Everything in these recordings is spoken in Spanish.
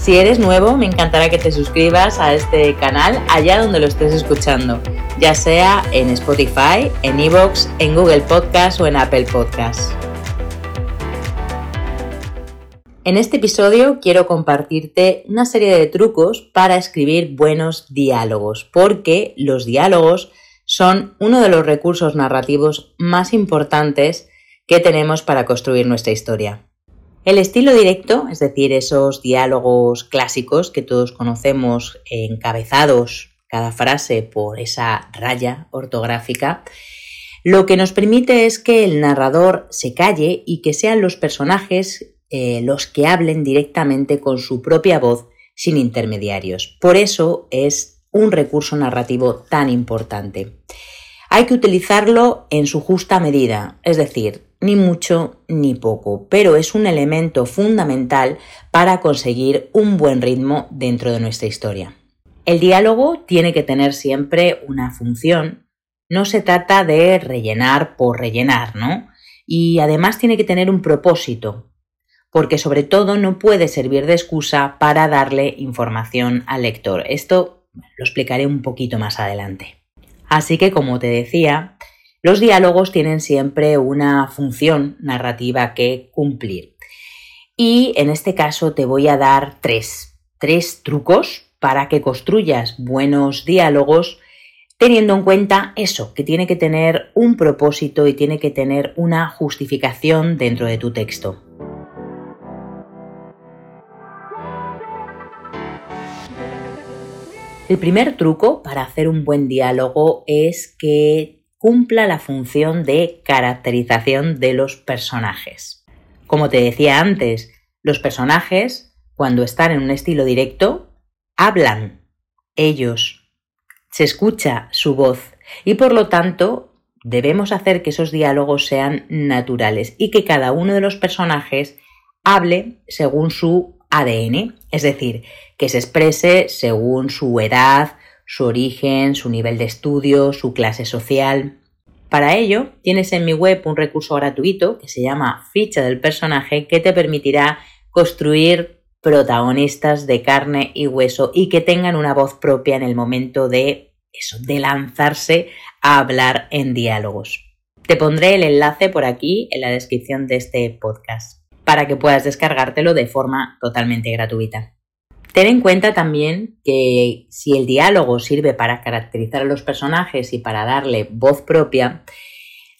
Si eres nuevo, me encantará que te suscribas a este canal allá donde lo estés escuchando, ya sea en Spotify, en Evox, en Google Podcast o en Apple Podcast. En este episodio quiero compartirte una serie de trucos para escribir buenos diálogos, porque los diálogos son uno de los recursos narrativos más importantes que tenemos para construir nuestra historia. El estilo directo, es decir, esos diálogos clásicos que todos conocemos encabezados cada frase por esa raya ortográfica, lo que nos permite es que el narrador se calle y que sean los personajes eh, los que hablen directamente con su propia voz sin intermediarios. Por eso es un recurso narrativo tan importante. Hay que utilizarlo en su justa medida, es decir, ni mucho ni poco, pero es un elemento fundamental para conseguir un buen ritmo dentro de nuestra historia. El diálogo tiene que tener siempre una función, no se trata de rellenar por rellenar, ¿no? Y además tiene que tener un propósito, porque sobre todo no puede servir de excusa para darle información al lector. Esto lo explicaré un poquito más adelante. Así que, como te decía, los diálogos tienen siempre una función narrativa que cumplir. Y en este caso te voy a dar tres, tres trucos para que construyas buenos diálogos teniendo en cuenta eso, que tiene que tener un propósito y tiene que tener una justificación dentro de tu texto. El primer truco para hacer un buen diálogo es que cumpla la función de caracterización de los personajes. Como te decía antes, los personajes, cuando están en un estilo directo, hablan. Ellos, se escucha su voz. Y por lo tanto debemos hacer que esos diálogos sean naturales y que cada uno de los personajes hable según su ADN, es decir, que se exprese según su edad, su origen, su nivel de estudio, su clase social. Para ello, tienes en mi web un recurso gratuito que se llama Ficha del personaje que te permitirá construir protagonistas de carne y hueso y que tengan una voz propia en el momento de eso, de lanzarse a hablar en diálogos. Te pondré el enlace por aquí en la descripción de este podcast para que puedas descargártelo de forma totalmente gratuita. Ten en cuenta también que si el diálogo sirve para caracterizar a los personajes y para darle voz propia,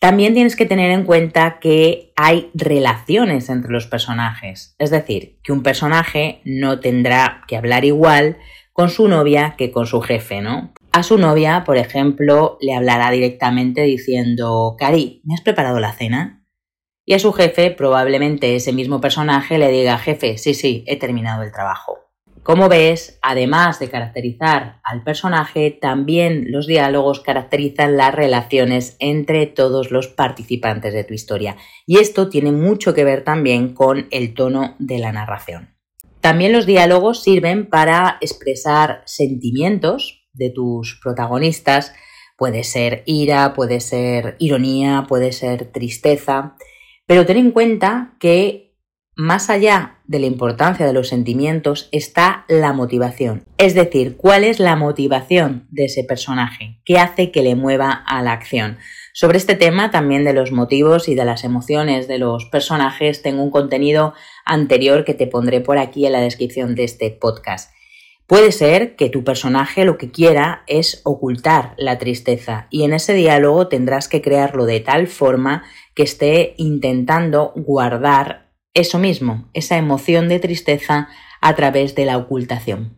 también tienes que tener en cuenta que hay relaciones entre los personajes. Es decir, que un personaje no tendrá que hablar igual con su novia que con su jefe, ¿no? A su novia, por ejemplo, le hablará directamente diciendo, Cari, ¿me has preparado la cena? Y a su jefe, probablemente ese mismo personaje le diga, jefe, sí, sí, he terminado el trabajo. Como ves, además de caracterizar al personaje, también los diálogos caracterizan las relaciones entre todos los participantes de tu historia. Y esto tiene mucho que ver también con el tono de la narración. También los diálogos sirven para expresar sentimientos de tus protagonistas. Puede ser ira, puede ser ironía, puede ser tristeza. Pero ten en cuenta que más allá de la importancia de los sentimientos está la motivación. Es decir, cuál es la motivación de ese personaje, qué hace que le mueva a la acción. Sobre este tema, también de los motivos y de las emociones de los personajes, tengo un contenido anterior que te pondré por aquí en la descripción de este podcast. Puede ser que tu personaje lo que quiera es ocultar la tristeza y en ese diálogo tendrás que crearlo de tal forma que esté intentando guardar eso mismo, esa emoción de tristeza a través de la ocultación.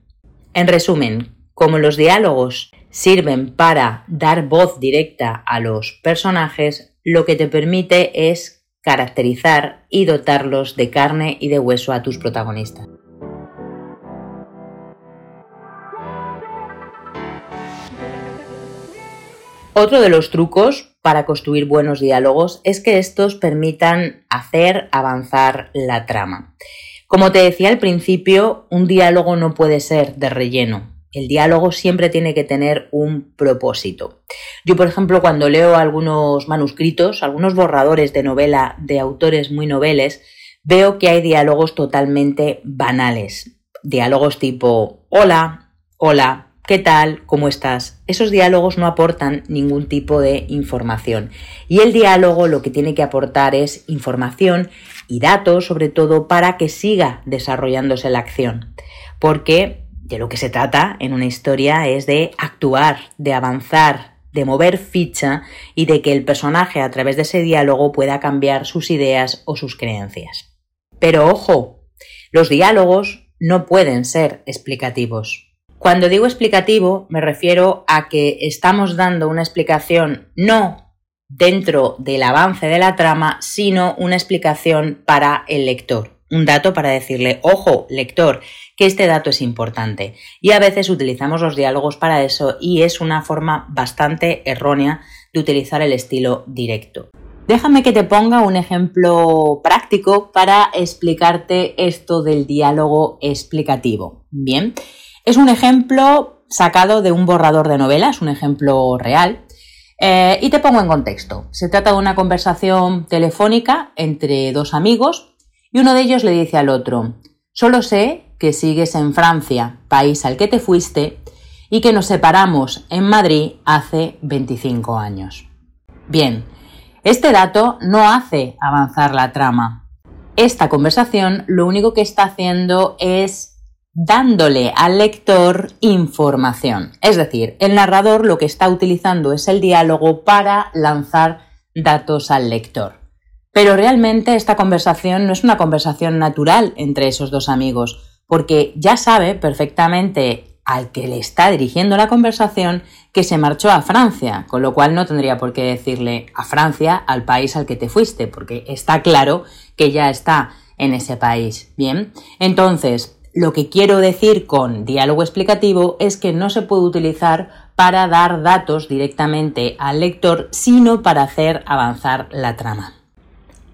En resumen, como los diálogos sirven para dar voz directa a los personajes, lo que te permite es caracterizar y dotarlos de carne y de hueso a tus protagonistas. Otro de los trucos para construir buenos diálogos es que estos permitan hacer avanzar la trama. Como te decía al principio, un diálogo no puede ser de relleno. El diálogo siempre tiene que tener un propósito. Yo, por ejemplo, cuando leo algunos manuscritos, algunos borradores de novela de autores muy noveles, veo que hay diálogos totalmente banales. Diálogos tipo hola, hola, ¿Qué tal? ¿Cómo estás? Esos diálogos no aportan ningún tipo de información. Y el diálogo lo que tiene que aportar es información y datos, sobre todo, para que siga desarrollándose la acción. Porque de lo que se trata en una historia es de actuar, de avanzar, de mover ficha y de que el personaje a través de ese diálogo pueda cambiar sus ideas o sus creencias. Pero ojo, los diálogos no pueden ser explicativos. Cuando digo explicativo, me refiero a que estamos dando una explicación no dentro del avance de la trama, sino una explicación para el lector. Un dato para decirle, ojo, lector, que este dato es importante. Y a veces utilizamos los diálogos para eso y es una forma bastante errónea de utilizar el estilo directo. Déjame que te ponga un ejemplo práctico para explicarte esto del diálogo explicativo. Bien, es un ejemplo sacado de un borrador de novelas, un ejemplo real. Eh, y te pongo en contexto. Se trata de una conversación telefónica entre dos amigos y uno de ellos le dice al otro, solo sé que sigues en Francia, país al que te fuiste, y que nos separamos en Madrid hace 25 años. Bien, este dato no hace avanzar la trama. Esta conversación lo único que está haciendo es dándole al lector información. Es decir, el narrador lo que está utilizando es el diálogo para lanzar datos al lector. Pero realmente esta conversación no es una conversación natural entre esos dos amigos, porque ya sabe perfectamente al que le está dirigiendo la conversación que se marchó a Francia, con lo cual no tendría por qué decirle a Francia, al país al que te fuiste, porque está claro que ya está en ese país. Bien, entonces, lo que quiero decir con diálogo explicativo es que no se puede utilizar para dar datos directamente al lector, sino para hacer avanzar la trama.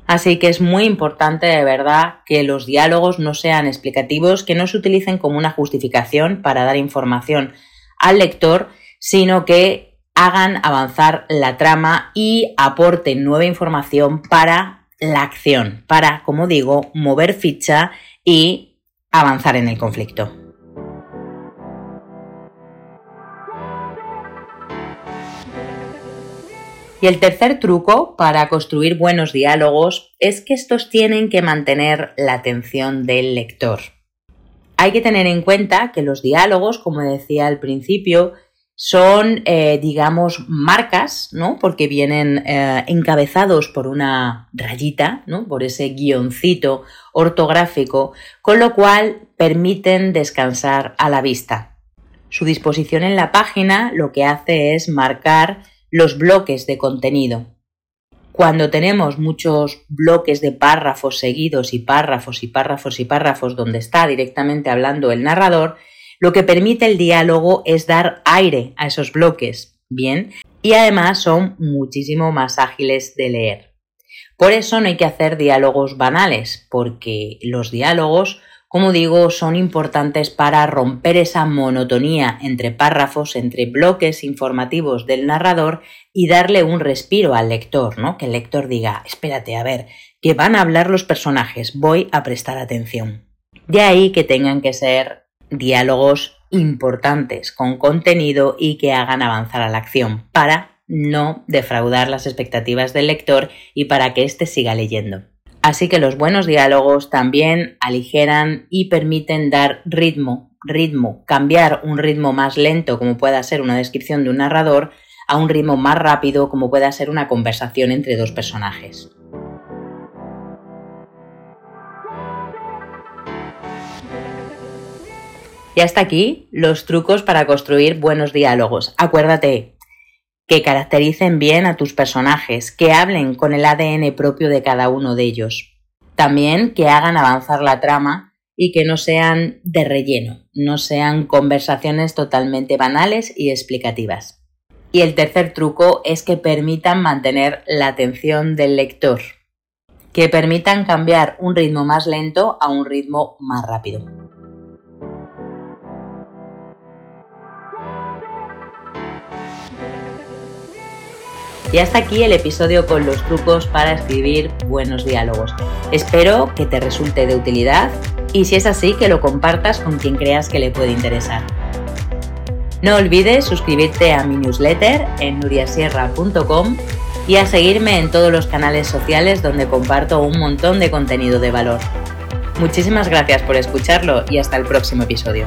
Así que es muy importante de verdad que los diálogos no sean explicativos, que no se utilicen como una justificación para dar información al lector, sino que hagan avanzar la trama y aporten nueva información para la acción, para, como digo, mover ficha y avanzar en el conflicto. Y el tercer truco para construir buenos diálogos es que estos tienen que mantener la atención del lector. Hay que tener en cuenta que los diálogos, como decía al principio, son, eh, digamos, marcas, ¿no? Porque vienen eh, encabezados por una rayita, ¿no? Por ese guioncito ortográfico, con lo cual permiten descansar a la vista. Su disposición en la página lo que hace es marcar los bloques de contenido. Cuando tenemos muchos bloques de párrafos seguidos y párrafos y párrafos y párrafos donde está directamente hablando el narrador, lo que permite el diálogo es dar aire a esos bloques, ¿bien? Y además son muchísimo más ágiles de leer. Por eso no hay que hacer diálogos banales, porque los diálogos, como digo, son importantes para romper esa monotonía entre párrafos, entre bloques informativos del narrador y darle un respiro al lector, ¿no? Que el lector diga, espérate, a ver, que van a hablar los personajes, voy a prestar atención. De ahí que tengan que ser diálogos importantes con contenido y que hagan avanzar a la acción para no defraudar las expectativas del lector y para que éste siga leyendo. Así que los buenos diálogos también aligeran y permiten dar ritmo, ritmo, cambiar un ritmo más lento como pueda ser una descripción de un narrador a un ritmo más rápido como pueda ser una conversación entre dos personajes. Y hasta aquí los trucos para construir buenos diálogos. Acuérdate que caractericen bien a tus personajes, que hablen con el ADN propio de cada uno de ellos. También que hagan avanzar la trama y que no sean de relleno, no sean conversaciones totalmente banales y explicativas. Y el tercer truco es que permitan mantener la atención del lector, que permitan cambiar un ritmo más lento a un ritmo más rápido. Y hasta aquí el episodio con los trucos para escribir buenos diálogos. Espero que te resulte de utilidad y si es así que lo compartas con quien creas que le puede interesar. No olvides suscribirte a mi newsletter en nuriasierra.com y a seguirme en todos los canales sociales donde comparto un montón de contenido de valor. Muchísimas gracias por escucharlo y hasta el próximo episodio.